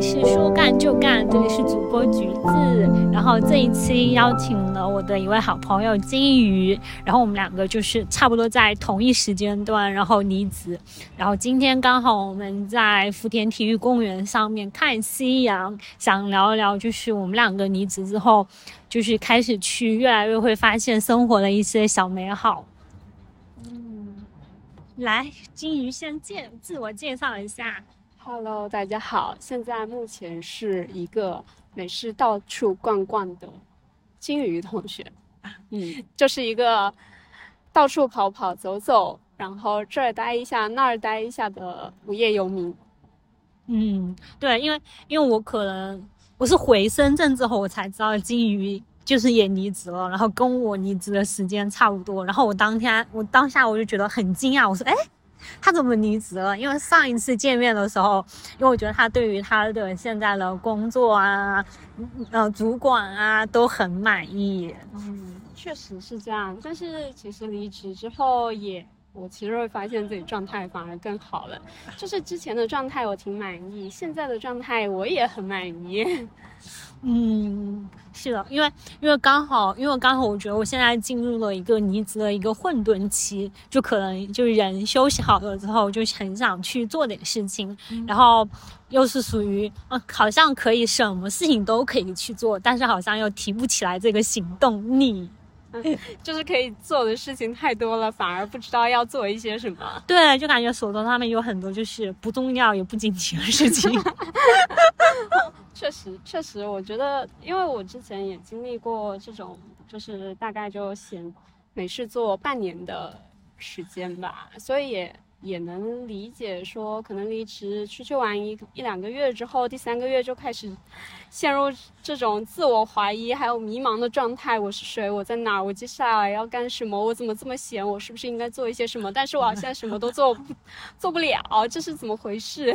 是说干就干，这里是主播橘子。然后这一期邀请了我的一位好朋友金鱼，然后我们两个就是差不多在同一时间段，然后离职。然后今天刚好我们在福田体育公园上面看夕阳，想聊一聊就是我们两个离职之后，就是开始去越来越会发现生活的一些小美好。嗯，来，金鱼先介自我介绍一下。Hello，大家好，现在目前是一个美式到处逛逛的金鱼同学，嗯，就是一个到处跑跑走走，然后这儿待一下那儿待一下的无业游民。嗯，对，因为因为我可能我是回深圳之后我才知道金鱼就是也离职了，然后跟我离职的时间差不多，然后我当天我当下我就觉得很惊讶，我说哎。他怎么离职了？因为上一次见面的时候，因为我觉得他对于他的现在的工作啊，呃，主管啊都很满意。嗯，确实是这样。但是其实离职之后，也我其实会发现自己状态反而更好了。就是之前的状态我挺满意，现在的状态我也很满意。嗯，是的，因为因为刚好，因为刚好，我觉得我现在进入了一个离职的一个混沌期，就可能就是人休息好了之后，就很想去做点事情，然后又是属于呃，好像可以什么事情都可以去做，但是好像又提不起来这个行动力。就是可以做的事情太多了，反而不知道要做一些什么。对，就感觉手头上面有很多就是不重要也不紧急的事情。确实，确实，我觉得，因为我之前也经历过这种，就是大概就闲没事做半年的时间吧，所以也。也能理解，说可能离职出去玩一一两个月之后，第三个月就开始陷入这种自我怀疑还有迷茫的状态。我是谁？我在哪儿？我接下来要干什么？我怎么这么闲？我是不是应该做一些什么？但是我好像什么都做 做不了，这是怎么回事？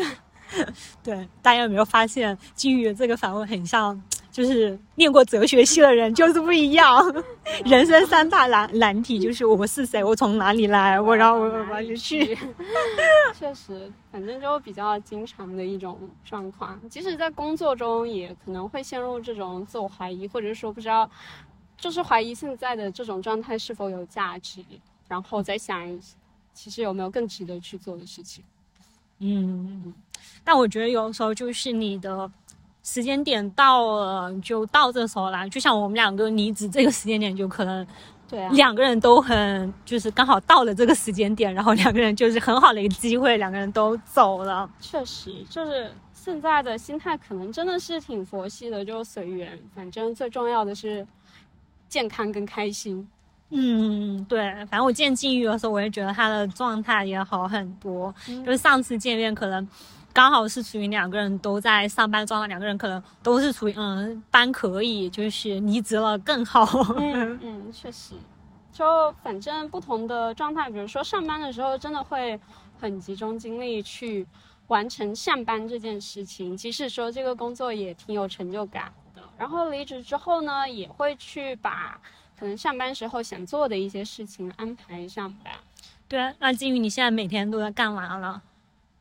对，大家有没有发现金鱼这个反问很像？就是念过哲学系的人就是不一样，人生三大难难题就是我是谁，我从哪里来，我然后我我就去。确实，反正就比较经常的一种状况，即使在工作中也可能会陷入这种自我怀疑，或者说不知道，就是怀疑现在的这种状态是否有价值，然后再想，其实有没有更值得去做的事情。嗯，但我觉得有时候就是你的。时间点到了，就到这时候啦。就像我们两个离职这个时间点，就可能，对，两个人都很，就是刚好到了这个时间点，然后两个人就是很好的一个机会，两个人都走了。确实，就是现在的心态可能真的是挺佛系的，就随缘，反正最重要的是健康跟开心。嗯，对，反正我见金鱼的时候，我也觉得他的状态也好很多。就是上次见面可能。刚好是处于两个人都在上班状态，两个人可能都是处于嗯班可以，就是离职了更好。嗯嗯，确实，就反正不同的状态，比如说上班的时候真的会很集中精力去完成上班这件事情，即使说这个工作也挺有成就感的。然后离职之后呢，也会去把可能上班时候想做的一些事情安排上吧。对啊，那金鱼你现在每天都在干嘛了？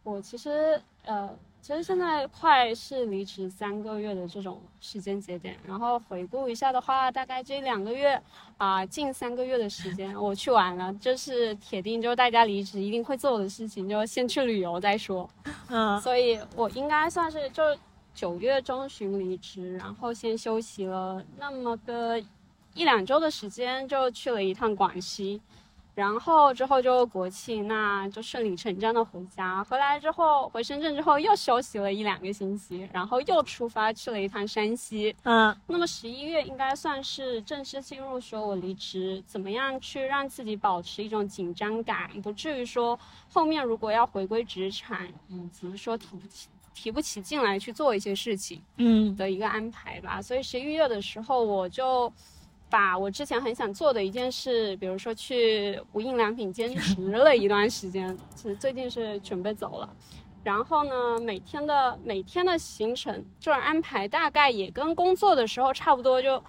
我其实。呃，其实现在快是离职三个月的这种时间节点，然后回顾一下的话，大概这两个月啊，近三个月的时间我去玩了，这是铁定，就是大家离职一定会做的事情，就先去旅游再说。嗯，所以我应该算是就九月中旬离职，然后先休息了那么个一两周的时间，就去了一趟广西。然后之后就国庆，那就顺理成章的回家。回来之后，回深圳之后又休息了一两个星期，然后又出发去了一趟山西。嗯，那么十一月应该算是正式进入说我离职，怎么样去让自己保持一种紧张感，不至于说后面如果要回归职场，以及说提不起提不起劲来去做一些事情，嗯的一个安排吧。所以十一月的时候我就。把我之前很想做的一件事，比如说去无印良品兼职了一段时间，其实最近是准备走了。然后呢，每天的每天的行程就是安排，大概也跟工作的时候差不多，就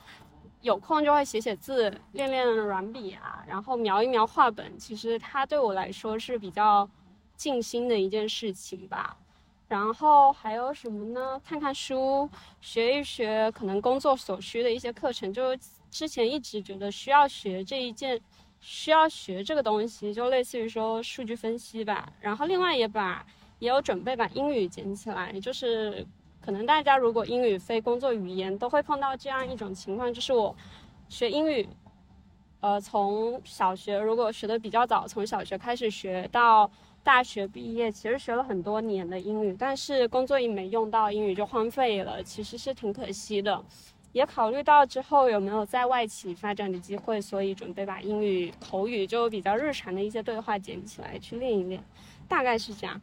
有空就会写写字，练练软笔啊，然后描一描画本。其实它对我来说是比较静心的一件事情吧。然后还有什么呢？看看书，学一学可能工作所需的一些课程。就之前一直觉得需要学这一件，需要学这个东西，就类似于说数据分析吧。然后另外也把也有准备把英语捡起来，就是可能大家如果英语非工作语言，都会碰到这样一种情况，就是我学英语，呃，从小学如果学的比较早，从小学开始学到。大学毕业其实学了很多年的英语，但是工作一没用到，英语就荒废了，其实是挺可惜的。也考虑到之后有没有在外企发展的机会，所以准备把英语口语就比较日常的一些对话捡起来去练一练，大概是这样。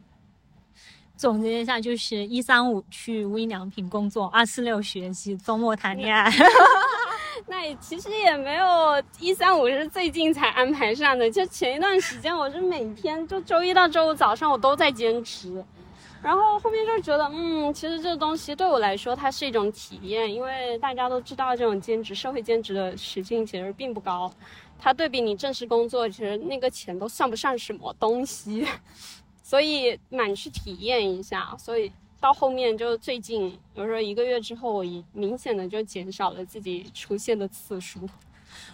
总结一下，就是一三五去无印良品工作，二四六学习，周末谈恋爱。那也其实也没有一三五是最近才安排上的，就前一段时间我是每天就周一到周五早上我都在坚持，然后后面就觉得，嗯，其实这个东西对我来说它是一种体验，因为大家都知道这种兼职社会兼职的时薪其实并不高，它对比你正式工作，其实那个钱都算不上什么东西，所以蛮去体验一下，所以。到后面就最近，比如说一个月之后，我一明显的就减少了自己出现的次数。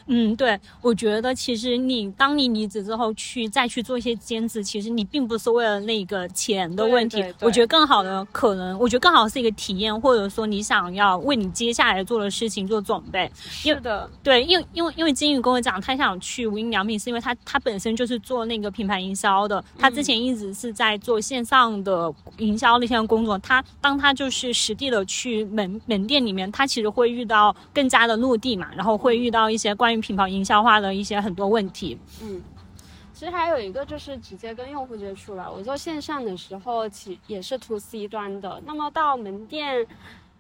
嗯，对，我觉得其实你当你离职之后去再去做一些兼职，其实你并不是为了那个钱的问题。我觉得更好的可能，我觉得更好是一个体验，或者说你想要为你接下来做的事情做准备。是的，对，因为因为因为金宇跟我讲，他想去无印良品，是因为他他本身就是做那个品牌营销的，他之前一直是在做线上的营销那些工作。他当他就是实地的去门门店里面，他其实会遇到更加的落地嘛，然后会遇到一些关于。品牌营销化的一些很多问题，嗯，其实还有一个就是直接跟用户接触了。我做线上的时候，其也是 to C 端的。那么到门店，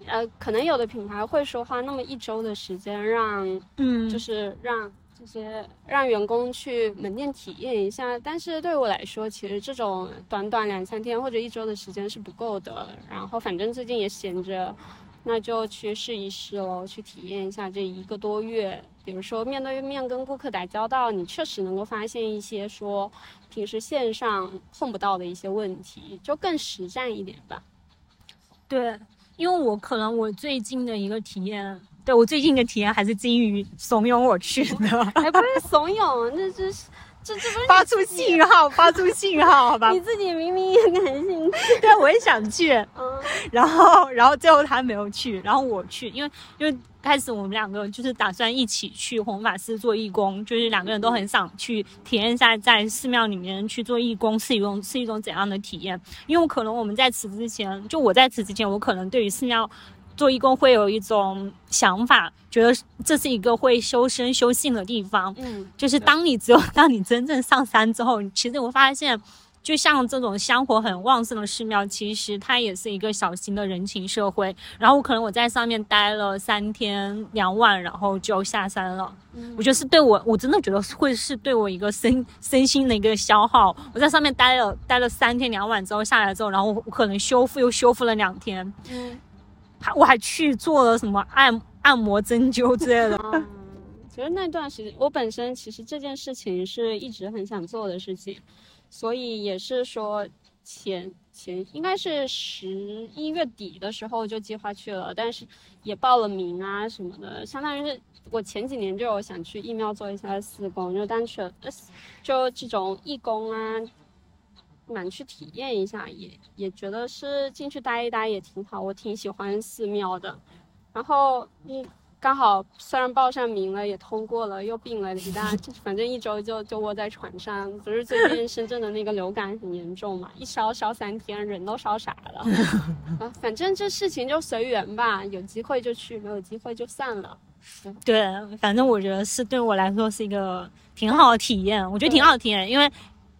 呃，可能有的品牌会说花那么一周的时间让，嗯，就是让这些让员工去门店体验一下。但是对我来说，其实这种短短两三天或者一周的时间是不够的。然后反正最近也闲着。那就去试一试喽，去体验一下这一个多月。比如说面对面跟顾客打交道，你确实能够发现一些说平时线上碰不到的一些问题，就更实战一点吧。对，因为我可能我最近的一个体验，对我最近的体验还是基于怂恿我去的，还不是怂恿，那这是。这这不是发出信号，发出信号，好吧？你自己明明也感兴趣，对，我也想去，嗯，然后，然后最后他没有去，然后我去，因为因为开始我们两个就是打算一起去红法寺做义工，就是两个人都很想去体验一下在寺庙里面去做义工是一种是一种怎样的体验，因为可能我们在此之前，就我在此之前，我可能对于寺庙。做义工会有一种想法，觉得这是一个会修身修性的地方。嗯，就是当你只有 当你真正上山之后，其实我发现，就像这种香火很旺盛的寺庙，其实它也是一个小型的人情社会。然后可能我在上面待了三天两晚，然后就下山了。嗯，我觉得是对我，我真的觉得会是对我一个身 身心的一个消耗。我在上面待了待了三天两晚之后下来之后，然后我可能修复又修复了两天。嗯。我还去做了什么按按摩针灸之类的。其实那段时间我本身其实这件事情是一直很想做的事情，所以也是说前前应该是十一月底的时候就计划去了，但是也报了名啊什么的，相当于是我前几年就有想去义庙做一下四工，就单纯就这种义工啊。蛮去体验一下，也也觉得是进去待一待也挺好，我挺喜欢寺庙的。然后嗯，刚好虽然报上名了，也通过了，又病了一大，反正一周就就窝在床上。不是最近深圳的那个流感很严重嘛，一烧烧三天，人都烧傻了。啊，反正这事情就随缘吧，有机会就去，没有机会就算了。对，反正我觉得是对我来说是一个挺好的体验，我觉得挺好的体验，因为。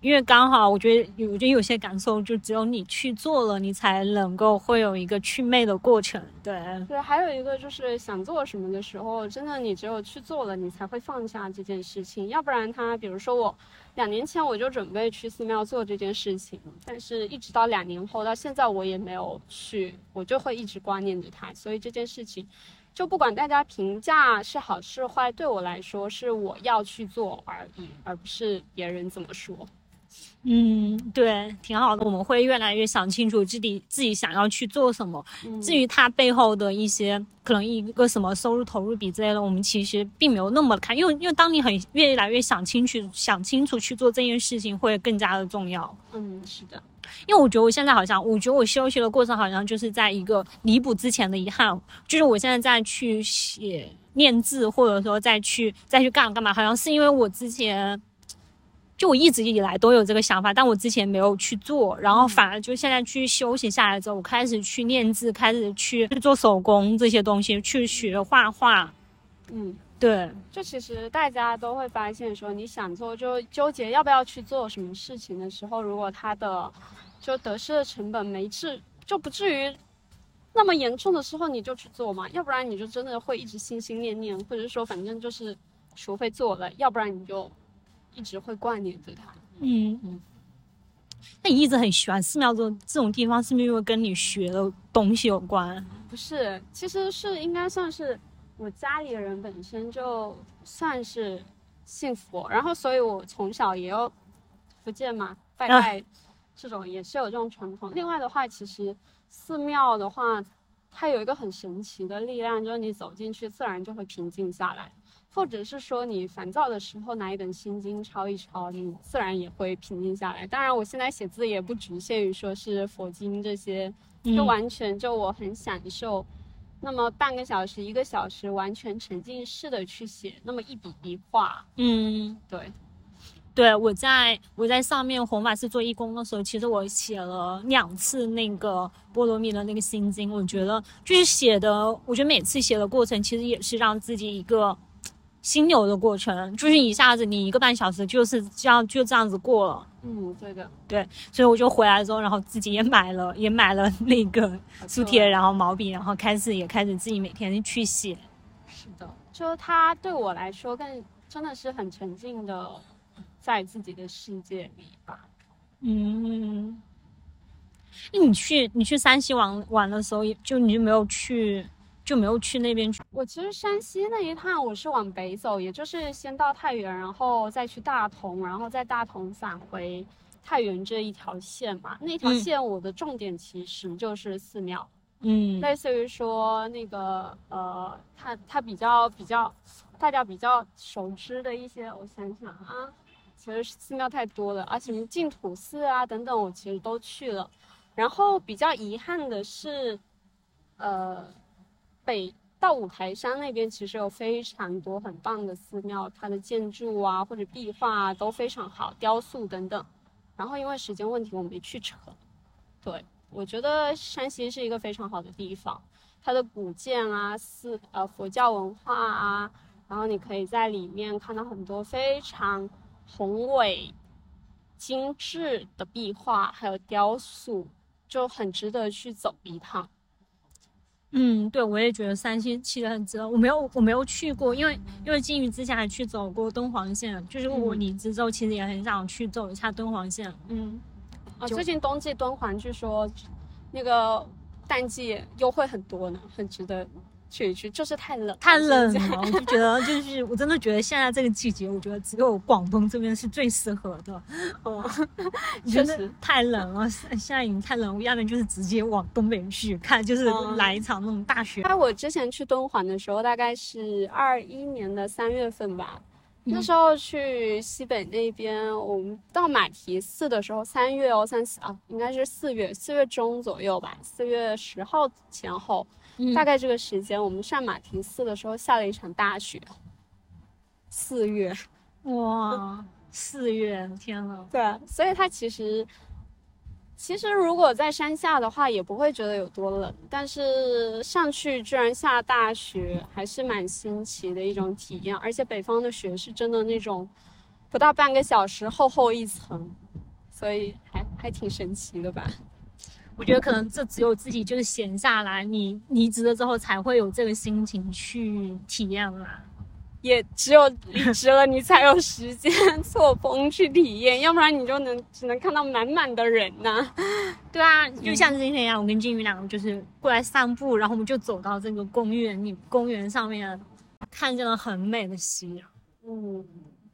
因为刚好，我觉得，我觉得有些感受，就只有你去做了，你才能够会有一个祛魅的过程。对对，还有一个就是想做什么的时候，真的你只有去做了，你才会放下这件事情。要不然，他比如说我两年前我就准备去寺庙做这件事情，但是一直到两年后到现在我也没有去，我就会一直挂念着他。所以这件事情，就不管大家评价是好是坏，对我来说是我要去做而已，而不是别人怎么说。嗯，对，挺好的。我们会越来越想清楚自己自己想要去做什么。嗯至于它背后的一些可能一个什么收入投入比之类的，我们其实并没有那么看，因为因为当你很越来越想清楚想清楚去做这件事情，会更加的重要。嗯，是的，因为我觉得我现在好像，我觉得我休息的过程好像就是在一个弥补之前的遗憾，就是我现在在去写练字，或者说再去再去干嘛干嘛，好像是因为我之前。就我一直以来都有这个想法，但我之前没有去做，然后反而就现在去休息下来之后，我开始去练字，开始去做手工这些东西，去学画画。嗯。对，就其实大家都会发现，说你想做就纠结要不要去做什么事情的时候，如果他的就得失的成本没至就不至于那么严重的时候，你就去做嘛，要不然你就真的会一直心心念念，或者是说反正就是除非做了，要不然你就一直会挂念着他。嗯嗯。那你一直很喜欢寺庙这种这种地方，是不是因为跟你学的东西有关？不是，其实是应该算是我家里人本身就算是信佛，然后所以我从小也有福建嘛拜拜，这种也是有这种传统。另外的话，其实寺庙的话，它有一个很神奇的力量，就是你走进去，自然就会平静下来。或者是说你烦躁的时候拿一本心经抄一抄，你自然也会平静下来。当然，我现在写字也不局限于说是佛经这些，就完全就我很享受。那么半个小时、一个小时，完全沉浸式的去写那么一笔一画，嗯，对，对，我在我在上面弘法寺做义工的时候，其实我写了两次那个波罗蜜的那个心经，我觉得就是写的，我觉得每次写的过程其实也是让自己一个。心流的过程，就是一下子你一个半小时就是这样就这样子过了。嗯，对的，对，所以我就回来之后，然后自己也买了，也买了那个书贴，然后毛笔，然后开始也开始自己每天去写。是的，就它对我来说更真的是很沉浸的，在自己的世界里吧。嗯，那你去你去山西玩玩的时候，就你就没有去？就没有去那边去。我其实山西那一趟我是往北走，也就是先到太原，然后再去大同，然后在大同返回太原这一条线嘛。那条线我的重点其实就是寺庙，嗯，类似于说那个呃，它它比较比较大家比较熟知的一些，我想想啊，其实寺庙太多了，而且净土寺啊等等，我其实都去了。然后比较遗憾的是，呃。北到五台山那边，其实有非常多很棒的寺庙，它的建筑啊或者壁画啊都非常好，雕塑等等。然后因为时间问题，我没去成。对我觉得山西是一个非常好的地方，它的古建啊、寺呃佛教文化啊，然后你可以在里面看到很多非常宏伟、精致的壁画，还有雕塑，就很值得去走一趟。嗯，对，我也觉得三星其实很值得。我没有，我没有去过，因为因为金鱼之前还去走过敦煌线，就是我离职之后，其实也很想去走一下敦煌线。嗯，啊，最近冬季敦煌据说那个淡季优惠很多呢，很值得。去一去就是太冷，太冷了，我就觉得 就是我真的觉得现在这个季节，我觉得只有广东这边是最适合的。哦，确实太冷了，现在已经太冷，我要不然就是直接往东北去看，就是来一场那种大雪。那我之前去敦煌的时候，大概是二一年的三月份吧，那时候去西北那边，我们到马蹄寺的时候，三月哦，三四啊，应该是四月，四月中左右吧，四月十号前后。大概这个时间，我们上马蹄寺的时候下了一场大雪。四月，哇，四月，天呐。对，所以它其实，其实如果在山下的话，也不会觉得有多冷。但是上去居然下大雪，还是蛮新奇的一种体验。而且北方的雪是真的那种，不到半个小时厚厚一层，所以还还挺神奇的吧。我觉得可能这只有自己就是闲下来，你离职了之后才会有这个心情去体验啦。也只有离职了，你才有时间 错峰去体验，要不然你就能只能看到满满的人呐。对啊，就像今天一样，我跟金鱼两个就是过来散步，然后我们就走到这个公园里，公园上面看见了很美的夕阳。嗯，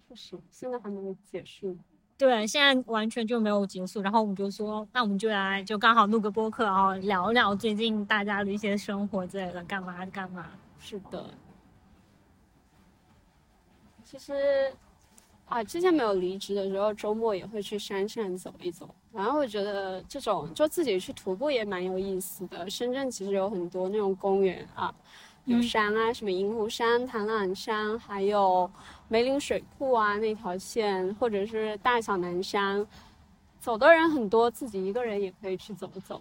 确实，现在还没有结束。对，现在完全就没有结束。然后我们就说，那我们就来就刚好录个播客，然后聊聊最近大家的一些生活之类的，干嘛干嘛。是的，其实啊，之前没有离职的时候，周末也会去山上走一走。然后我觉得这种就自己去徒步也蛮有意思的。深圳其实有很多那种公园啊，有山啊，什么银湖山、唐朗山，还有梅林水库啊那条线，或者是大小南山，走的人很多，自己一个人也可以去走走，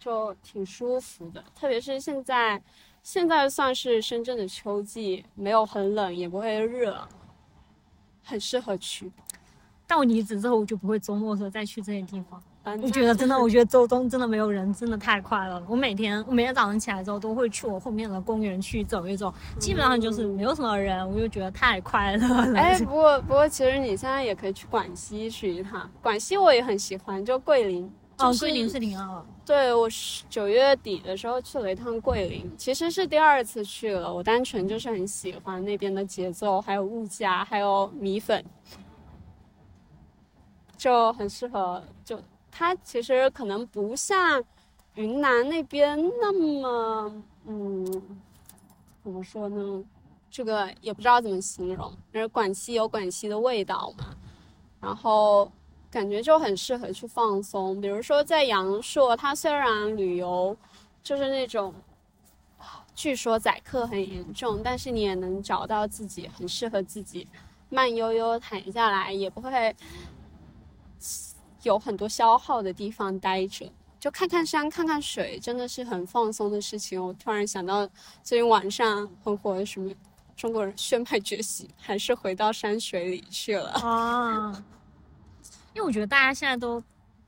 就挺舒服的。特别是现在。现在算是深圳的秋季，没有很冷，也不会热，很适合去。但我离职之后，我就不会周末时候再去这些地方。我觉得真的，我觉得周中真的没有人，真的太快了。我每天，我每天早上起来之后，都会去我后面的公园去走一走，基本上就是没有什么人，我就觉得太快乐了。哎，不 过不过，其实你现在也可以去广西去一趟，广西我也很喜欢，就桂林。哦，桂林是挺好。对，我是九月底的时候去了一趟桂林，其实是第二次去了。我单纯就是很喜欢那边的节奏，还有物价，还有米粉，就很适合。就它其实可能不像云南那边那么，嗯，怎么说呢？这个也不知道怎么形容。但是广西有广西的味道嘛，然后。感觉就很适合去放松，比如说在阳朔，它虽然旅游就是那种，据说宰客很严重，但是你也能找到自己很适合自己，慢悠悠躺下来，也不会有很多消耗的地方待着，就看看山，看看水，真的是很放松的事情。我突然想到最近网上很火的什么中国人宣派觉醒，还是回到山水里去了啊。因为我觉得大家现在都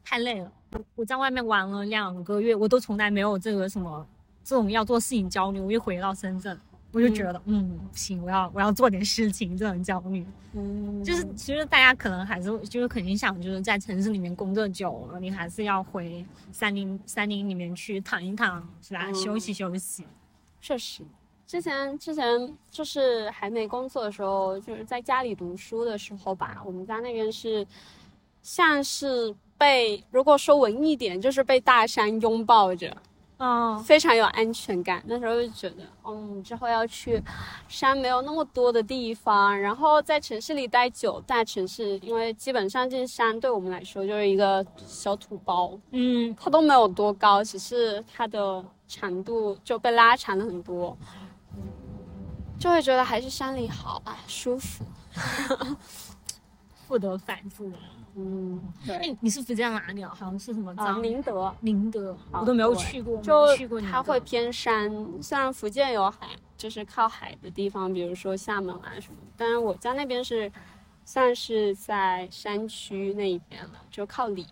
太累了。我我在外面玩了两个月，我都从来没有这个什么这种要做事情焦虑。我又回到深圳，我就觉得，嗯，不行，我要我要做点事情，这种焦虑。嗯，就是其实大家可能还是就是肯定想就是在城市里面工作久了，你还是要回山林山林里面去躺一躺，是吧？休息休息。确实，之前之前就是还没工作的时候，就是在家里读书的时候吧，我们家那边是。像是被，如果说文艺点，就是被大山拥抱着，嗯，非常有安全感。那时候就觉得，嗯，之后要去山没有那么多的地方，然后在城市里待久，大城市，因为基本上这山对我们来说就是一个小土包，嗯，它都没有多高，只是它的长度就被拉长了很多，就会觉得还是山里好啊，舒服，不得反复。嗯，对，你是福建哪里啊？好像是什么？啊，宁德，宁德，我都没有去过，就去过。它会偏山，虽然福建有海，就是靠海的地方，比如说厦门啊什么。但是我家那边是算是在山区那一边了，就靠里，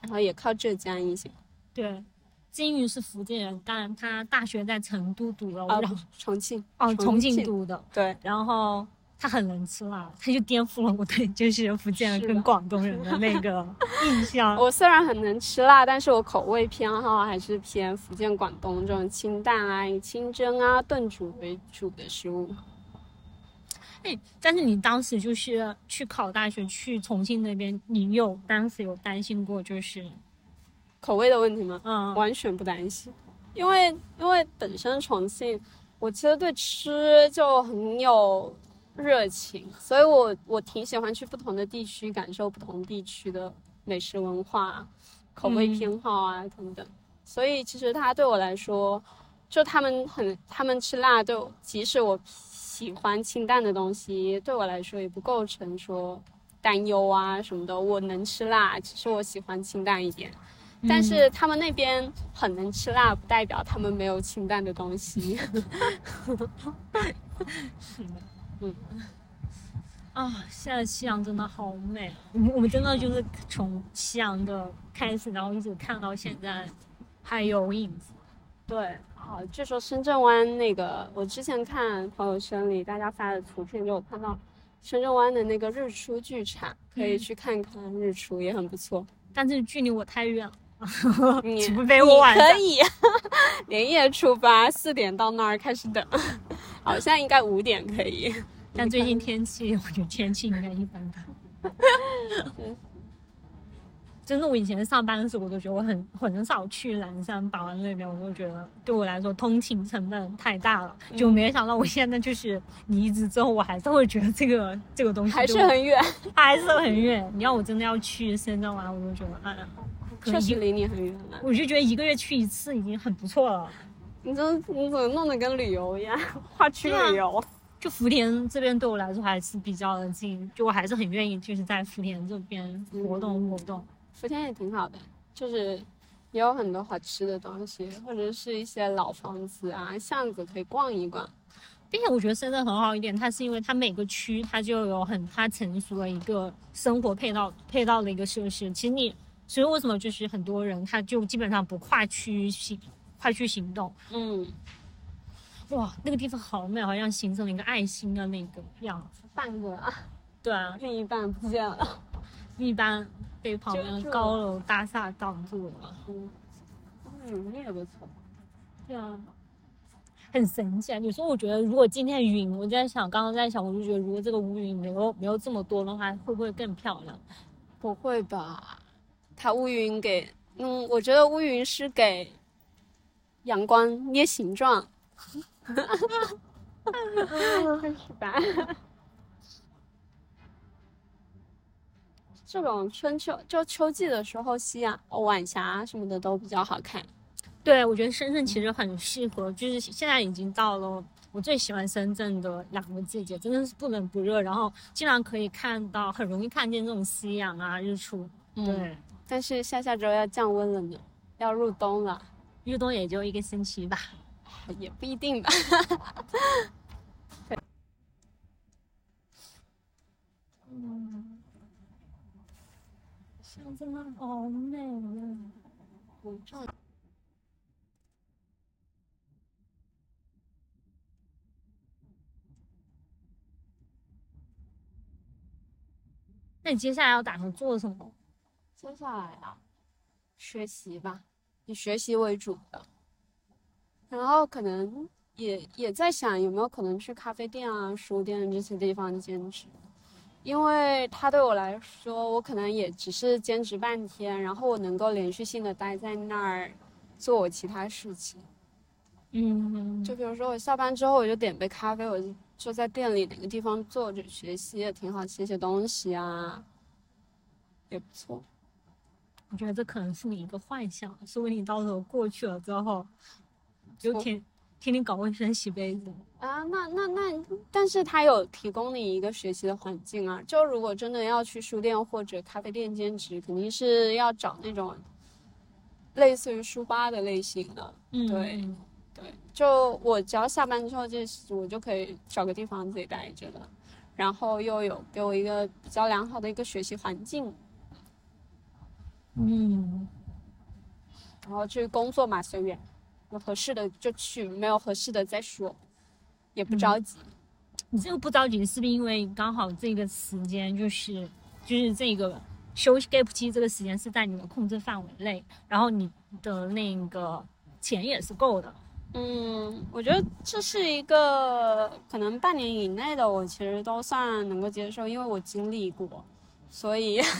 然后也靠浙江一些。对，金鱼是福建人，但他大学在成都读了，然后重庆，哦，重庆读的。对，然后。他很能吃辣，他就颠覆了我对就是福建人跟广东人的那个 印象。我虽然很能吃辣，但是我口味偏好还是偏福建、广东这种清淡啊、以清蒸啊、炖煮为主的食物。哎，但是你当时就是去考大学去重庆那边，你有当时有担心过就是口味的问题吗？嗯，完全不担心，因为因为本身重庆，我其实对吃就很有。热情，所以我我挺喜欢去不同的地区感受不同地区的美食文化、口味偏好啊等等。所以其实它对我来说，就他们很他们吃辣，就即使我喜欢清淡的东西，对我来说也不构成说担忧啊什么的。我能吃辣，其实我喜欢清淡一点。但是他们那边很能吃辣，不代表他们没有清淡的东西。是的。嗯啊，现在夕阳真的好美。我们我们真的就是从夕阳的开始，然后一直看到现在，还有影子。对，好，据说深圳湾那个，我之前看朋友圈里大家发的图片，就有看到深圳湾的那个日出剧场，可以去看看日出，也很不错。但是距离我太远了，你 除非我晚上可以 连夜出发，四点到那儿开始等。好像应该五点可以，但最近天气，我觉得天气应该一般般。真的，我以前上班的时候，我都觉得我很很少去南山宝安那边，我都觉得对我来说通勤成本太大了。就没想到我现在就是离职之后，我还是会觉得这个这个东西还是很远，还是很远。你要我真的要去深圳玩，我都觉得哎呀，确实离你很远了。我就觉得一个月去一次已经很不错了。你这你怎么弄得跟旅游一样？跨区旅游？就福田这边对我来说还是比较的近，就我还是很愿意就是在福田这边活动活动。福田也挺好的，就是也有很多好吃的东西，或者是一些老房子啊、巷子可以逛一逛。并且我觉得深圳很好一点，它是因为它每个区它就有很它成熟的一个生活配套配套的一个设施。其实你，所以为什么就是很多人他就基本上不跨区行跨区行动？嗯，哇，那个地方好美，好像形成了一个爱心的那个样子。半个啊，对啊，另一半不见了，另一半。被旁边的高楼大厦挡住了。嗯，云也不错。对啊，很神奇啊！有时候我觉得，如果今天云，我在想，刚刚在想，我就觉得，如果这个乌云没有没有这么多的话，会不会更漂亮？不会吧？它乌云给，嗯，我觉得乌云是给阳光捏形状。哈哈哈哈哈！是吧？这种春秋就秋季的时候，夕阳、晚霞什么的都比较好看。对，我觉得深圳其实很适合，就是现在已经到了我最喜欢深圳的两个季节，真的是不冷不热，然后经常可以看到，很容易看见这种夕阳啊、日出。对，但是下下周要降温了呢，要入冬了，入冬也就一个星期吧，也不一定吧。嗯。巷子们好美啊！我照。那你接下来要打算做什么？接下来啊，学习吧，以学习为主的。然后可能也也在想有没有可能去咖啡店啊、书店这些地方兼职。因为他对我来说，我可能也只是兼职半天，然后我能够连续性的待在那儿，做我其他事情。嗯，就比如说我下班之后，我就点杯咖啡，我就就在店里哪个地方坐着学习也挺好，写写东西啊，也不错。我觉得这可能是你一个幻想，说不定你到时候过去了之后，就天。天天搞卫生、洗杯子啊，那那那，但是他有提供你一个学习的环境啊。就如果真的要去书店或者咖啡店兼职，肯定是要找那种类似于书吧的类型的。嗯，对对，就我只要下班之后，就我就可以找个地方自己待着了，然后又有给我一个比较良好的一个学习环境。嗯，然后至于工作嘛，随缘。有合适的就去，没有合适的再说，也不着急。你这个不着急，是不是因为刚好这个时间就是就是这个休息 gap 期这个时间是在你的控制范围内，然后你的那个钱也是够的。嗯，我觉得这是一个可能半年以内的，我其实都算能够接受，因为我经历过。所以，所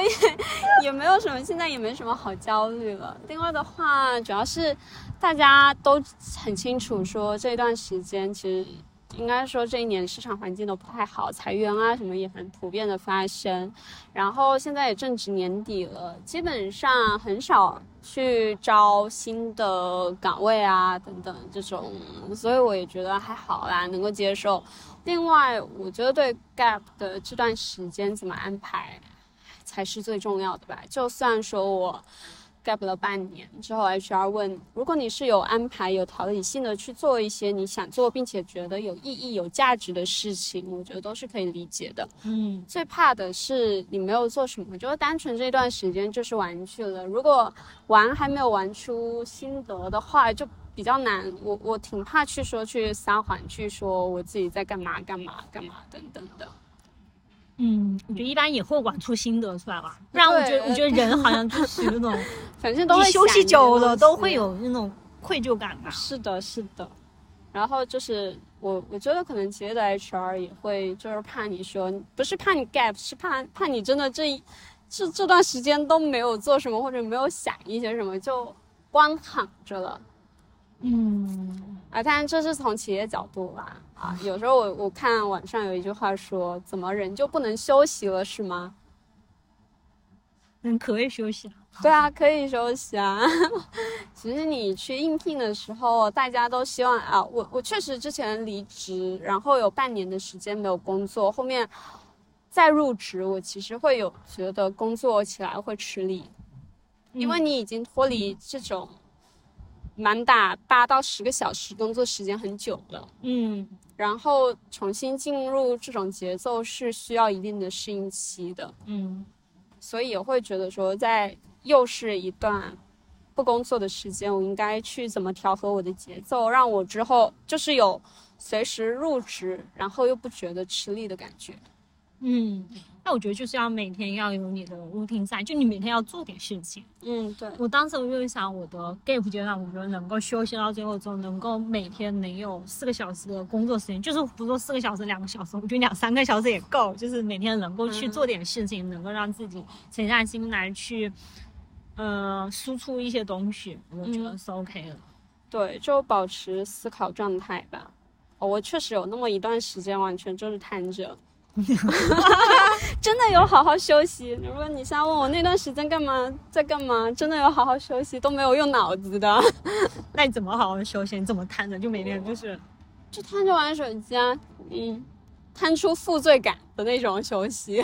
以也没有什么，现在也没什么好焦虑了。另外的话，主要是大家都很清楚，说这段时间其实应该说这一年市场环境都不太好，裁员啊什么也很普遍的发生。然后现在也正值年底了，基本上很少去招新的岗位啊等等这种，所以我也觉得还好啦，能够接受。另外，我觉得对 gap 的这段时间怎么安排，才是最重要的吧。就算说我 gap 了半年之后，HR 问，如果你是有安排、有条理性的去做一些你想做并且觉得有意义、有价值的事情，我觉得都是可以理解的。嗯，最怕的是你没有做什么，就是单纯这段时间就是玩去了。如果玩还没有玩出心得的话，就。比较难，我我挺怕去说去撒谎，去说我自己在干嘛干嘛干嘛等等的。嗯，我觉得一般也会玩出心得出来吧，不然我觉得我觉得人好像 就是那种，反正都休息久了都会有那种愧疚感吧。是的，是的。然后就是我我觉得可能企业的 HR 也会就是怕你说不是怕你 gap，是怕怕你真的这一这这段时间都没有做什么或者没有想一些什么就光躺着了。嗯，啊，当然这是从企业角度啦，啊，有时候我我看网上有一句话说，怎么人就不能休息了是吗？嗯，可以休息。对啊，可以休息啊。其实你去应聘的时候，大家都希望啊，我我确实之前离职，然后有半年的时间没有工作，后面再入职，我其实会有觉得工作起来会吃力，因为你已经脱离这种满打八到十个小时工作时间很久了，嗯然后重新进入这种节奏是需要一定的适应期的。嗯所以也会觉得说，在又是一段不工作的时间，我应该去怎么调和我的节奏，让我之后就是有随时入职，然后又不觉得吃力的感觉。嗯，那我觉得就是要每天要有你的 routine 在，就你每天要做点事情。嗯，对，我当时我就想，我的 gap 阶段，我觉得能够休息到最后之后，能够每天能有四个小时的工作时间，就是不说四个小时、两个小时，我觉得两三个小时也够，就是每天能够去做点事情，能够让自己沉下心来去，呃，输出一些东西，我觉得是 OK 的。对，就保持思考状态吧。哦，我确实有那么一段时间，完全就是瘫着。真的有好好休息。如果你现在问我那段时间干嘛，在干嘛，真的有好好休息，都没有用脑子的。那你怎么好好休息？你怎么瘫着？就每天就是就瘫着玩手机啊，嗯，摊出负罪感的那种休息。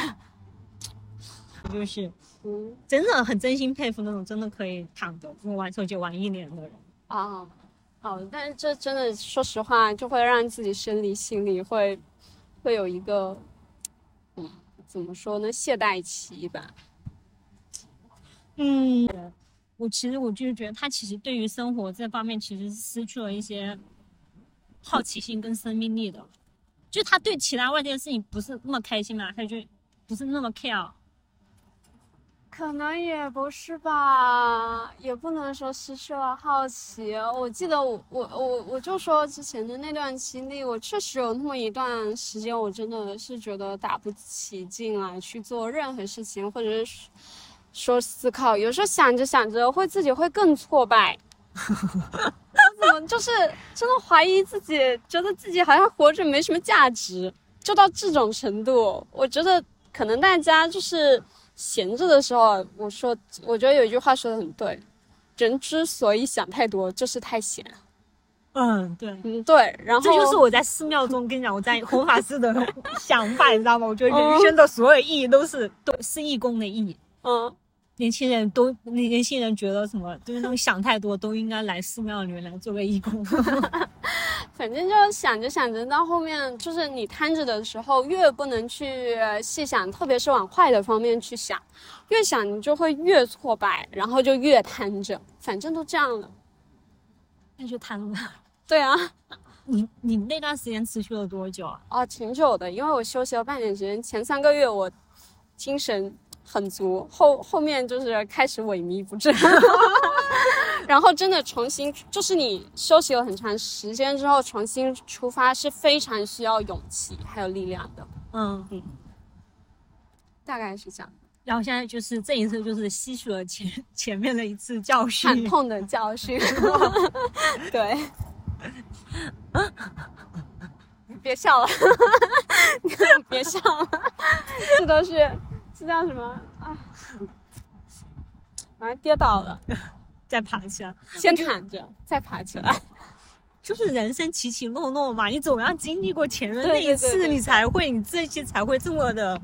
就是嗯真的很真心佩服那种真的可以躺着不玩手机玩一年的人。啊，好，但是这真的说实话，就会让自己生理心理会会有一个，嗯，怎么说呢，懈怠期吧。嗯，我其实我就是觉得他其实对于生活这方面其实是失去了一些好奇心跟生命力的，就他对其他外界的事情不是那么开心嘛，他就不是那么 care。可能也不是吧，也不能说失去了好奇。我记得我我我我就说之前的那段经历，我确实有那么一段时间，我真的是觉得打不起劲来去做任何事情，或者是说思考。有时候想着想着，会自己会更挫败。我 怎么就是真的怀疑自己，觉得自己好像活着没什么价值，就到这种程度。我觉得可能大家就是。闲着的时候，我说，我觉得有一句话说的很对，人之所以想太多，就是太闲。嗯，对，嗯，对。然后这就是我在寺庙中跟你讲，我在弘法寺的 想法，你知道吗？我觉得人生的所有意义都是都是义工的意义。嗯，年轻人都年轻人觉得什么，就是那种想太多，都应该来寺庙里面来做个义工。反正就想着想着，到后面就是你摊着的时候，越不能去细想，特别是往坏的方面去想，越想你就会越挫败，然后就越摊着。反正都这样了，那就摊了。对啊，你你那段时间持续了多久啊？啊，挺久的，因为我休息了半年时间，前三个月我精神很足，后后面就是开始萎靡不振。然后真的重新，就是你休息了很长时间之后重新出发是非常需要勇气还有力量的。嗯嗯，大概是这样。然后现在就是这一次就是吸取了前前面的一次教训，惨痛的教训。对，别笑了，别笑了，这都是这叫什么啊？反正跌倒了。再爬起来，先躺着，再爬起来，就是人生起起落落嘛。你总要经历过前面那一次，你才会，你这些才会这么的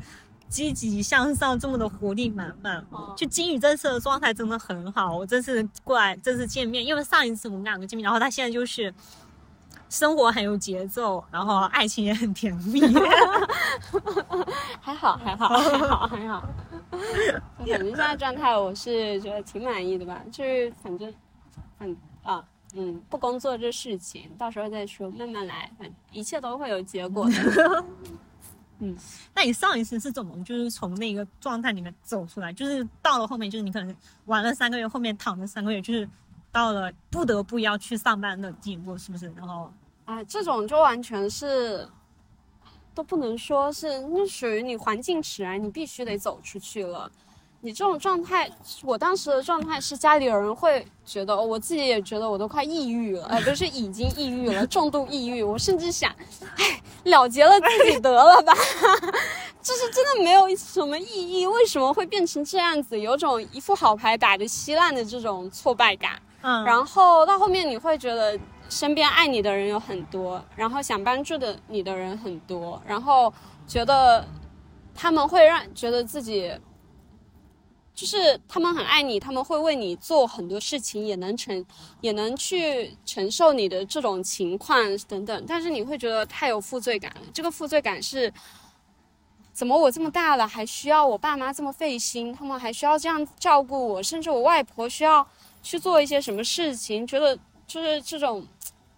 积极向上，这么的活力满满。就金宇这次的状态真的很好，我这次过来，这次见面，因为上一次我们两个见面，然后他现在就是生活很有节奏，然后爱情也很甜蜜，还好，还好，还好，还好。反正现在状态我是觉得挺满意的吧，就是反正，嗯啊，嗯，不工作这事情到时候再说，慢慢来，反正一切都会有结果的。嗯，那你上一次是怎么就是从那个状态里面走出来？就是到了后面，就是你可能玩了三个月，后面躺了三个月，就是到了不得不要去上班的地步，是不是？然后哎，这种就完全是都不能说是，那属于你环境使然，你必须得走出去了。你这种状态，我当时的状态是家里有人会觉得，我自己也觉得我都快抑郁了，呃，不是已经抑郁了，重度抑郁。我甚至想，哎，了结了自己得了吧，就是真的没有什么意义。为什么会变成这样子？有种一副好牌打得稀烂的这种挫败感。嗯，然后到后面你会觉得身边爱你的人有很多，然后想帮助的你的人很多，然后觉得他们会让觉得自己。就是他们很爱你，他们会为你做很多事情，也能承，也能去承受你的这种情况等等。但是你会觉得太有负罪感了。这个负罪感是，怎么我这么大了还需要我爸妈这么费心，他们还需要这样照顾我，甚至我外婆需要去做一些什么事情？觉得就是这种，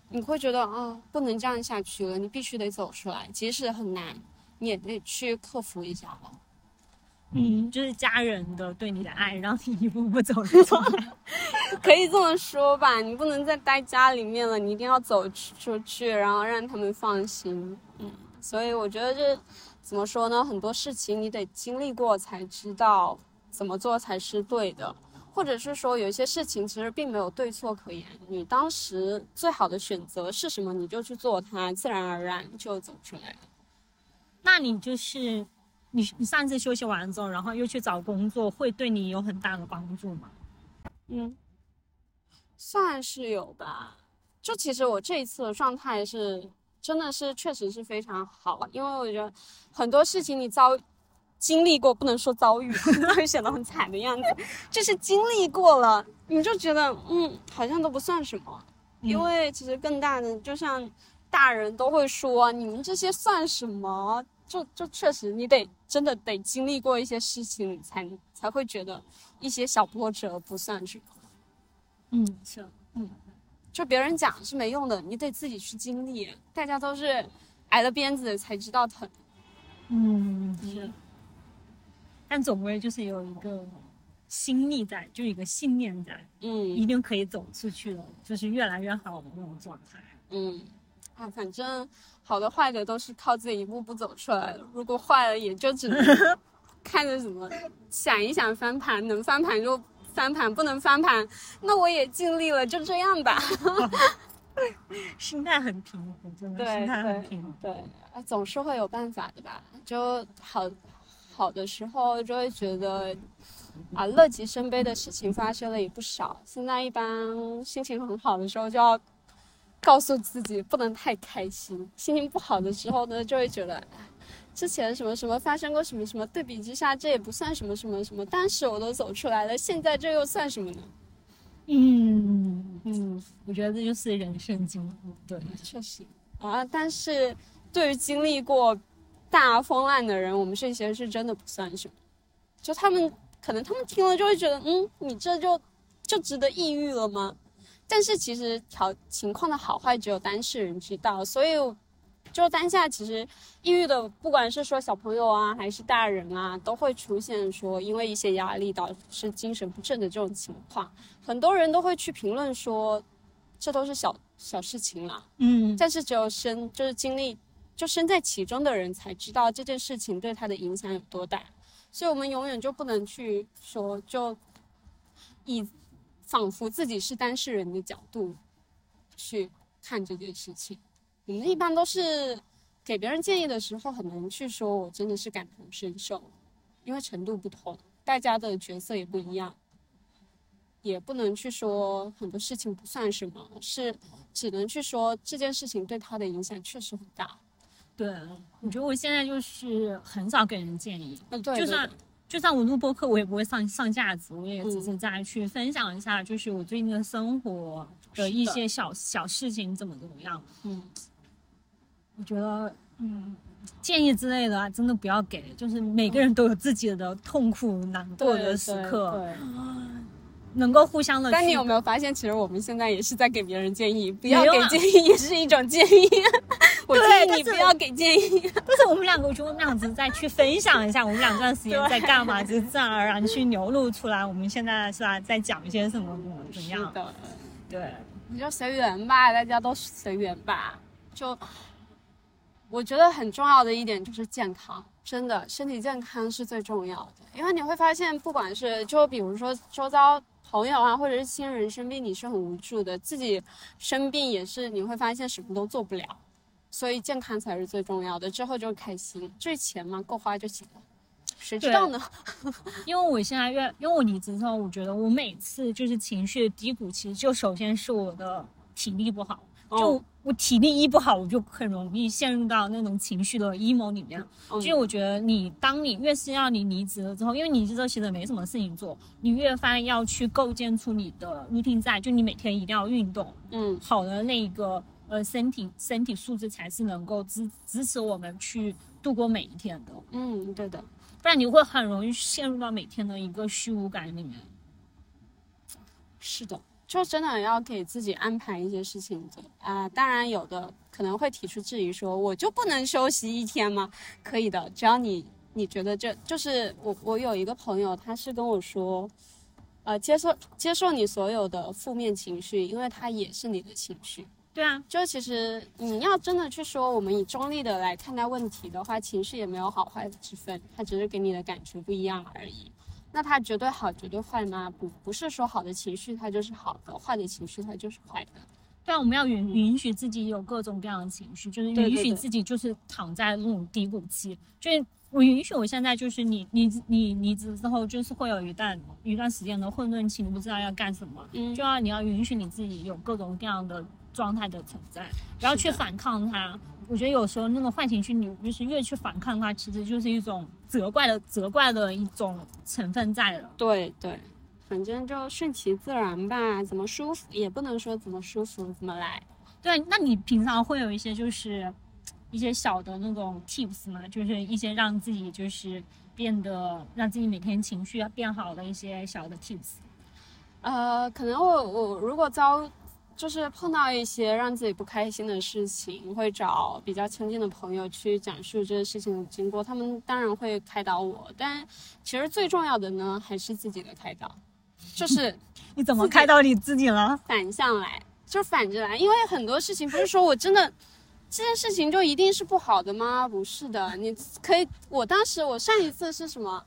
你会觉得啊，不能这样下去了，你必须得走出来，即使很难，你也得去克服一下吧。嗯，就是家人的对你的爱，让你一步步走出来，可以这么说吧。你不能再待家里面了，你一定要走出去，然后让他们放心。嗯，所以我觉得这怎么说呢？很多事情你得经历过才知道怎么做才是对的，或者是说有一些事情其实并没有对错可言。你当时最好的选择是什么，你就去做它，自然而然就走出来了。那你就是。你你上次休息完之后，然后又去找工作，会对你有很大的帮助吗？嗯，算是有吧。就其实我这一次的状态是，真的是确实是非常好，因为我觉得很多事情你遭经历过，不能说遭遇，会 显得很惨的样子，就是经历过了，你就觉得嗯，好像都不算什么。因为其实更大的，就像大人都会说，你们这些算什么？就就确实，你得真的得经历过一些事情，才才会觉得一些小波折不算什么。嗯，是，嗯，就别人讲是没用的，你得自己去经历。大家都是挨了鞭子才知道疼。嗯，是。但总归就是有一个心力在，就一个信念在，嗯，一定可以走出去的，就是越来越好的那种状态。嗯，啊，反正。好的坏的都是靠自己一步步走出来的。如果坏了，也就只能 看着怎么想一想翻盘，能翻盘就翻盘，不能翻盘，那我也尽力了，就这样吧。心态很平和，真的心态很平和。对，啊，总是会有办法的吧？就好好的时候就会觉得啊，乐极生悲的事情发生了也不少。现在一般心情很好的时候就要。告诉自己不能太开心，心情不好的时候呢，就会觉得，之前什么什么发生过什么什么，对比之下这也不算什么什么什么，当时我都走出来了，现在这又算什么呢？嗯嗯，我觉得这就是人生经历，对，确实啊。但是对于经历过大风浪的人，我们这些是真的不算什么，就他们可能他们听了就会觉得，嗯，你这就就值得抑郁了吗？但是其实条情况的好坏只有当事人知道，所以就当下其实抑郁的，不管是说小朋友啊，还是大人啊，都会出现说因为一些压力导致精神不振的这种情况。很多人都会去评论说，这都是小小事情啦。嗯，但是只有身就是经历就身在其中的人才知道这件事情对他的影响有多大。所以我们永远就不能去说就以。仿佛自己是当事人的角度去看这件事情，我们一般都是给别人建议的时候，很难去说我真的是感同身受，因为程度不同，大家的角色也不一样，也不能去说很多事情不算什么，是只能去说这件事情对他的影响确实很大。对，我觉得我现在就是很少给人建议，嗯，对，就算。就算我录播客，我也不会上上架子，我也只是在去分享一下，就是我最近的生活的一些小小事情怎么怎么样。嗯，我觉得，嗯，建议之类的真的不要给，就是每个人都有自己的痛苦难过的时刻。能够互相的，但你有没有发现，其实我们现在也是在给别人建议，不要给建议也是一种建议。我建议你不要给建议。但是我们两个，我觉得我们俩只是在去分享一下我们两这段时间在干嘛，就是自然而然去流露出来。我们现在是吧，在讲一些什么怎么样？的，对，你就随缘吧，大家都随缘吧。就我觉得很重要的一点就是健康，真的身体健康是最重要的。因为你会发现，不管是就比如说周遭朋友啊，或者是亲人生病，你是很无助的；自己生病也是，你会发现什么都做不了。所以健康才是最重要的，之后就是开心，至于钱嘛，够花就行了。谁知道呢？因为我现在越，因为我离职之后，我觉得我每次就是情绪低谷，其实就首先是我的体力不好。就我体力一不好，我就很容易陷入到那种情绪的阴谋里面。所以我觉得你，当你越是要你离职了之后，因为离职之后其实没什么事情做，你越发要去构建出你的 routine 在，就你每天一定要运动。嗯，好的那个呃身体身体素质才是能够支支持我们去度过每一天的。嗯，对的，不然你会很容易陷入到每天的一个虚无感里面。是的。就真的要给自己安排一些事情做啊！当然，有的可能会提出质疑，说我就不能休息一天吗？可以的，只要你你觉得这就是我。我有一个朋友，他是跟我说，呃，接受接受你所有的负面情绪，因为它也是你的情绪。对啊，就其实你要真的去说，我们以中立的来看待问题的话，情绪也没有好坏之分，它只是给你的感觉不一样而已。那它绝对好，绝对坏吗？不，不是说好的情绪它就是好的，坏的情绪它就是坏的。对啊，我们要允允许自己有各种各样的情绪，就是允许自己就是躺在那种低谷期。就是我允许我现在就是你你你离职之后就是会有一段一段时间的混沌期，你不知道要干什么，嗯就要你要允许你自己有各种各样的状态的存在，不要去反抗它。我觉得有时候那种坏情绪，你就是越去反抗它，其实就是一种责怪的责怪的一种成分在了。对对，反正就顺其自然吧，怎么舒服也不能说怎么舒服怎么来。对，那你平常会有一些就是一些小的那种 tips 吗？就是一些让自己就是变得让自己每天情绪要变好的一些小的 tips。呃，可能我我如果遭。就是碰到一些让自己不开心的事情，会找比较亲近的朋友去讲述这个事情的经过。他们当然会开导我，但其实最重要的呢，还是自己的开导。就是 你怎么开导你自己了？反向来，就是反着来。因为很多事情不是说我真的这件事情就一定是不好的吗？不是的，你可以。我当时我上一次是什么？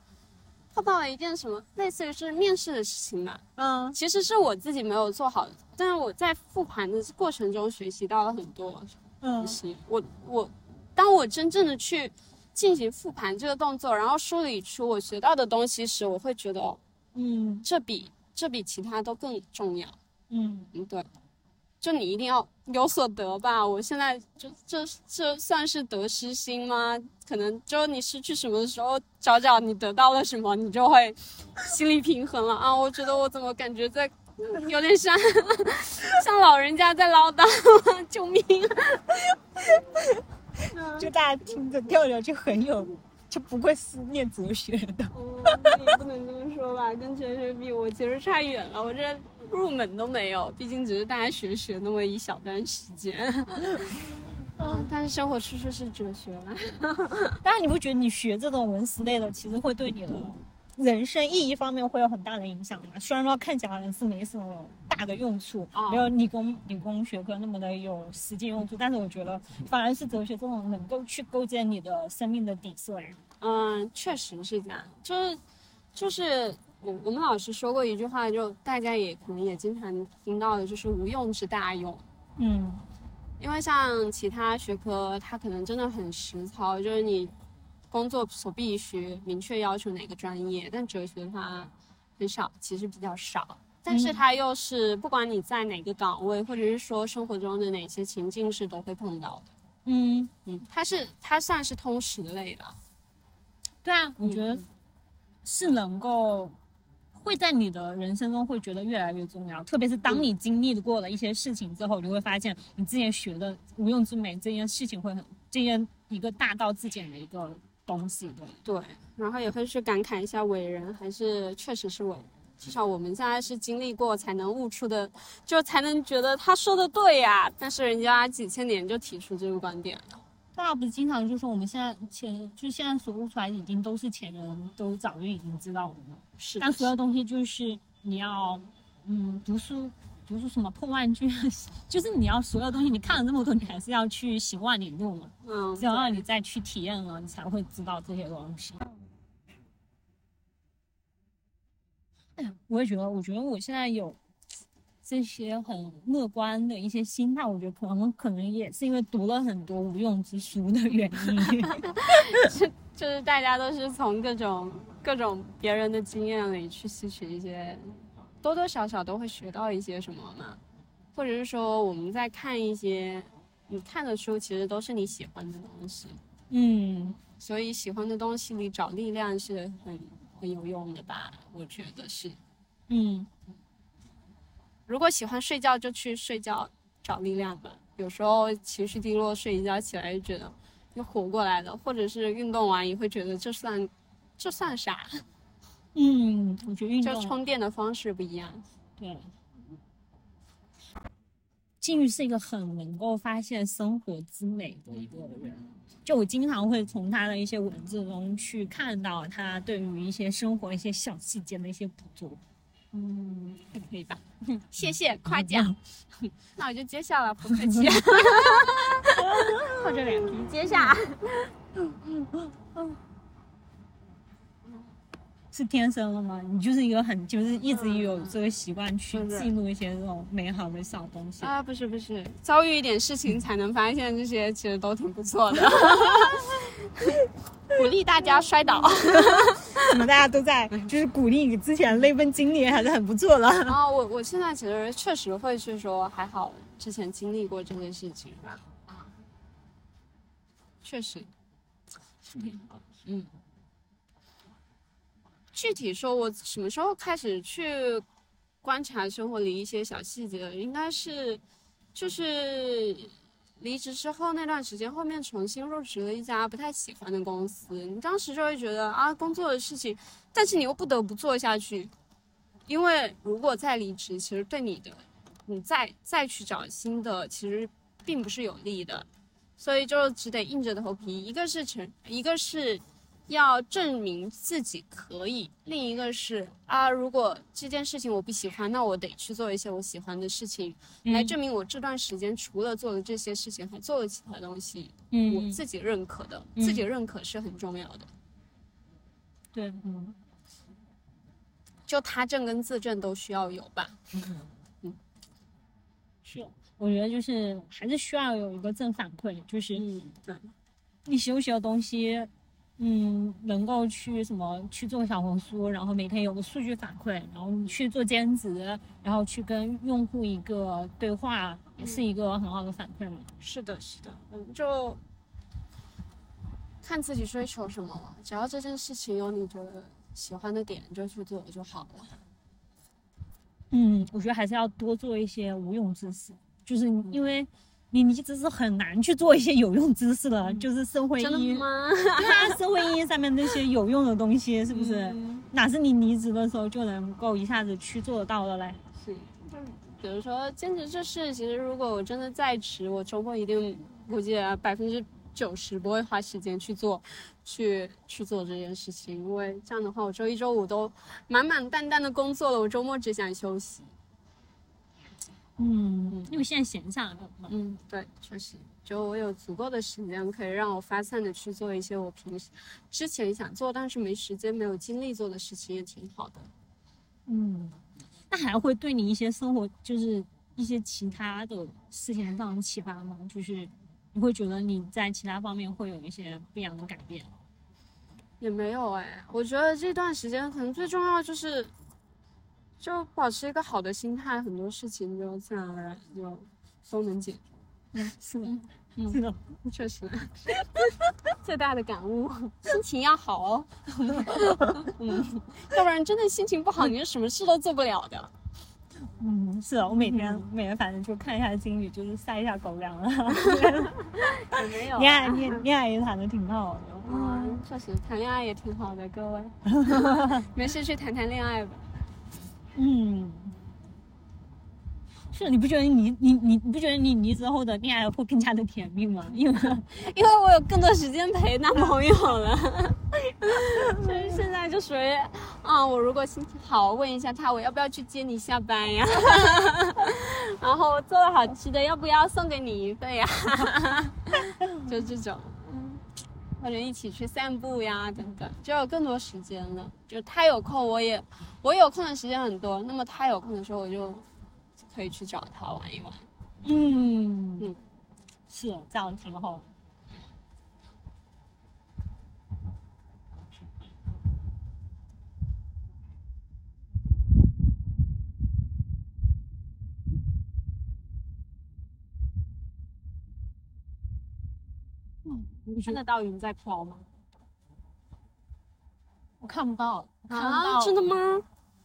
碰到了一件什么类似于是面试的事情吧？嗯，其实是我自己没有做好。但是我在复盘的过程中学习到了很多东西。我我，当我真正的去进行复盘这个动作，然后梳理出我学到的东西时，我会觉得，嗯，这比这比其他都更重要。嗯嗯，对，就你一定要有所得吧。我现在就这这算是得失心吗？可能就你失去什么的时候，找找你得到了什么，你就会心理平衡了啊。我觉得我怎么感觉在。有点像，像老人家在唠叨，救命！就大家听着调调就很有，就不会是念哲学的。也不能这么说吧，跟哲学比，我其实差远了，我这入门都没有，毕竟只是大学学那么一小段时间。嗯，但是生活处处是哲学嘛。但是，你不觉得你学这种文史类的，其实会对你的？人生意义方面会有很大的影响吗？虽然说看起来是没什么大的用处，没有理工理工学科那么的有实际用处，但是我觉得反而是哲学这种能够去构建你的生命的底色呀。嗯，确实是这样，就是就是我我们老师说过一句话，就大家也可能也经常听到的，就是无用之大用。嗯，因为像其他学科，它可能真的很实操，就是你。工作所必须明确要求哪个专业，但哲学的话很少，其实比较少。但是它又是不管你在哪个岗位，或者是说生活中的哪些情境是都会碰到的。嗯嗯，它是它算是通识类的。对啊，我觉得是能够会在你的人生中会觉得越来越重要，特别是当你经历过了一些事情之后，你会发现你之前学的无用之美这件事情会很这件一个大道至简的一个。东西对对，然后也会去感慨一下伟人，还是确实是伟人。至少我们现在是经历过才能悟出的，就才能觉得他说的对呀。但是人家几千年就提出这个观点了，大家不是经常就说我们现在前就现在所悟出来已经都是前人都早就已经知道了吗？是。但所有东西就是你要嗯读书读书什么破万卷，就是你要所有东西，你看了这么多，你还是要去行万里路嘛。嗯，只有让你再去体验了，你才会知道这些东西。哎呀，我也觉得，我觉得我现在有这些很乐观的一些心态，我觉得可能可能也是因为读了很多无用之书的原因。就是大家都是从各种各种别人的经验里去吸取一些，多多少少都会学到一些什么嘛，或者是说我们在看一些你看的书，其实都是你喜欢的东西，嗯，所以喜欢的东西里找力量是很很有用的吧？我觉得是。嗯，如果喜欢睡觉，就去睡觉找力量吧。有时候情绪低落，睡一觉起来就觉得。又活过来了，或者是运动完也会觉得这算，这算啥？嗯，我觉得运动就充电的方式不一样。对，静玉是一个很能够发现生活之美的一个人，就我经常会从他的一些文字中去看到他对于一些生活一些小细节的一些捕捉。嗯，还可以吧，谢谢夸奖。那我就接下了，不客气。厚着脸皮接下。是天生的吗？你就是一个很，就是一直有这个习惯去记录一些这种美好的小东西啊？不是不是，遭遇一点事情才能发现这些，其实都挺不错的。鼓励大家摔倒，怎么大家都在，就是鼓励你之前那份经历还是很不错的。啊，我我现在其实确实会去说，还好之前经历过这件事情。啊，确实嗯。具体说，我什么时候开始去观察生活里一些小细节？应该是，就是离职之后那段时间，后面重新入职了一家不太喜欢的公司。你当时就会觉得啊，工作的事情，但是你又不得不做下去，因为如果再离职，其实对你的，你再再去找新的，其实并不是有利的，所以就只得硬着头皮。一个是成，一个是。要证明自己可以，另一个是啊，如果这件事情我不喜欢，那我得去做一些我喜欢的事情，来证明我这段时间除了做了这些事情，还做了其他东西，嗯，我自己认可的，自己认可是很重要的。对，嗯，就他证跟自证都需要有吧。嗯，是，我觉得就是还是需要有一个正反馈，就是嗯，对，你学不学的东西。嗯，能够去什么去做小红书，然后每天有个数据反馈，然后你去做兼职，然后去跟用户一个对话，也是一个很好的反馈嘛。是的，是的，嗯，就看自己追求什么了。只要这件事情有你觉得喜欢的点，就去做就好了。嗯，我觉得还是要多做一些无用之事，就是因为。你你只是很难去做一些有用知识了，就是社会意义，对啊，社会意义上面那些有用的东西，是不是？哪是你离职的时候就能够一下子去做得到的嘞？是，比如说兼职这事，其实如果我真的在职，我周末一定估计百分之九十不会花时间去做，去去做这件事情，因为这样的话，我周一周五都满满当当的工作了，我周末只想休息。嗯，因为现在闲下来了嘛。嗯，对，确实，就我有足够的时间，可以让我发散的去做一些我平时之前想做但是没时间、没有精力做的事情，也挺好的。嗯，那还会对你一些生活，就是一些其他的事情造成启发吗？就是你会觉得你在其他方面会有一些不一样的改变？也没有哎，我觉得这段时间可能最重要就是。就保持一个好的心态，很多事情就自然而然就都能解决。嗯，是的，嗯，是的，确实。最大的感悟，心情要好哦。嗯，要不然真的心情不好，你就什么事都做不了的。嗯，是的，我每天每天反正就看一下金鱼，就是晒一下狗粮了。也没有。恋爱恋恋爱也谈的挺好的。嗯，确实谈恋爱也挺好的，各位。没事去谈谈恋爱吧。嗯，是，你不觉得你你你你不觉得你离职后的恋爱会更加的甜蜜吗？因为 因为我有更多时间陪男朋友了。所 以现在就属于，啊，我如果心情好，问一下他我要不要去接你下班呀？然后做了好吃的，要不要送给你一份呀？就这种，或者一起去散步呀，等等，就有更多时间了。就他有空，我也我有空的时间很多。那么他有空的时候，我就。可以去找他玩一玩，嗯嗯，是这样挺好。看得到云在飘吗？我看不到，看不到，真的吗？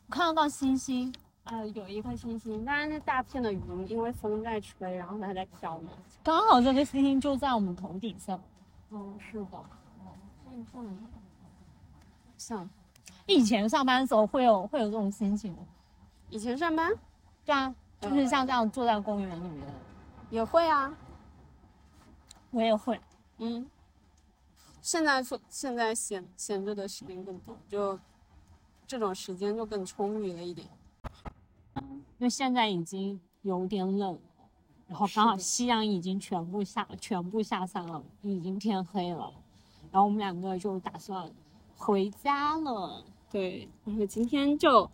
我看得到星星。呃，有一颗星星，但是那大片的云，因为风在吹，然后它在飘嘛。刚好这个星星就在我们头顶上。嗯，是的。嗯嗯。像，以前上班的时候会有会有这种心情吗？以前上班？对啊，就是像这样坐在公园里面。也会啊。我也会。嗯。现在说现在闲闲着的时间更多，就这种时间就更充裕了一点。因为现在已经有点冷，然后刚好夕阳已经全部下全部下山了，已经天黑了，然后我们两个就打算回家了。对，然后今天就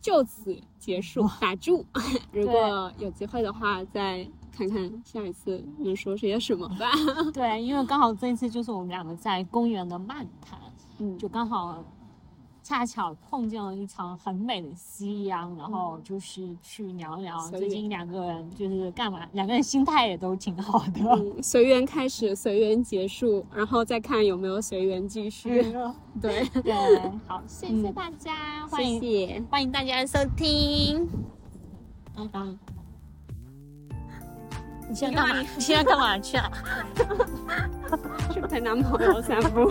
就此结束打住。如果有机会的话，再看看下一次能说些什么吧。对，因为刚好这一次就是我们两个在公园的漫谈，嗯，就刚好。恰巧碰见了一场很美的夕阳，然后就是去聊聊最近两个人就是干嘛，两个人心态也都挺好的。随缘开始，随缘结束，然后再看有没有随缘继续。对对，好，谢谢大家，欢迎欢迎大家收听。嗯嗯。你现在干嘛？你现在干嘛去啊？去陪男朋友散步。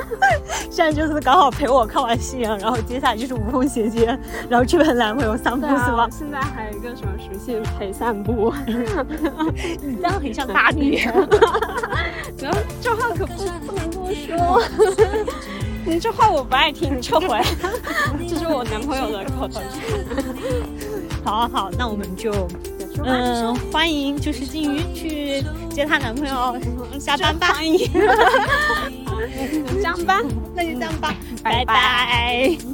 现在就是刚好陪我看完夕阳，然后接下来就是无缝衔接，然后去陪男朋友散步是吗？现在还有一个什么属性陪散步？你这样很像大女。然后这话可不不能这么说。你这话我不爱听，撤回。这是我男朋友的口头禅。好好，那我们就。嗯，欢迎就是金鱼去接她男朋友下班吧。欢迎，上班，那就这样吧，拜拜。散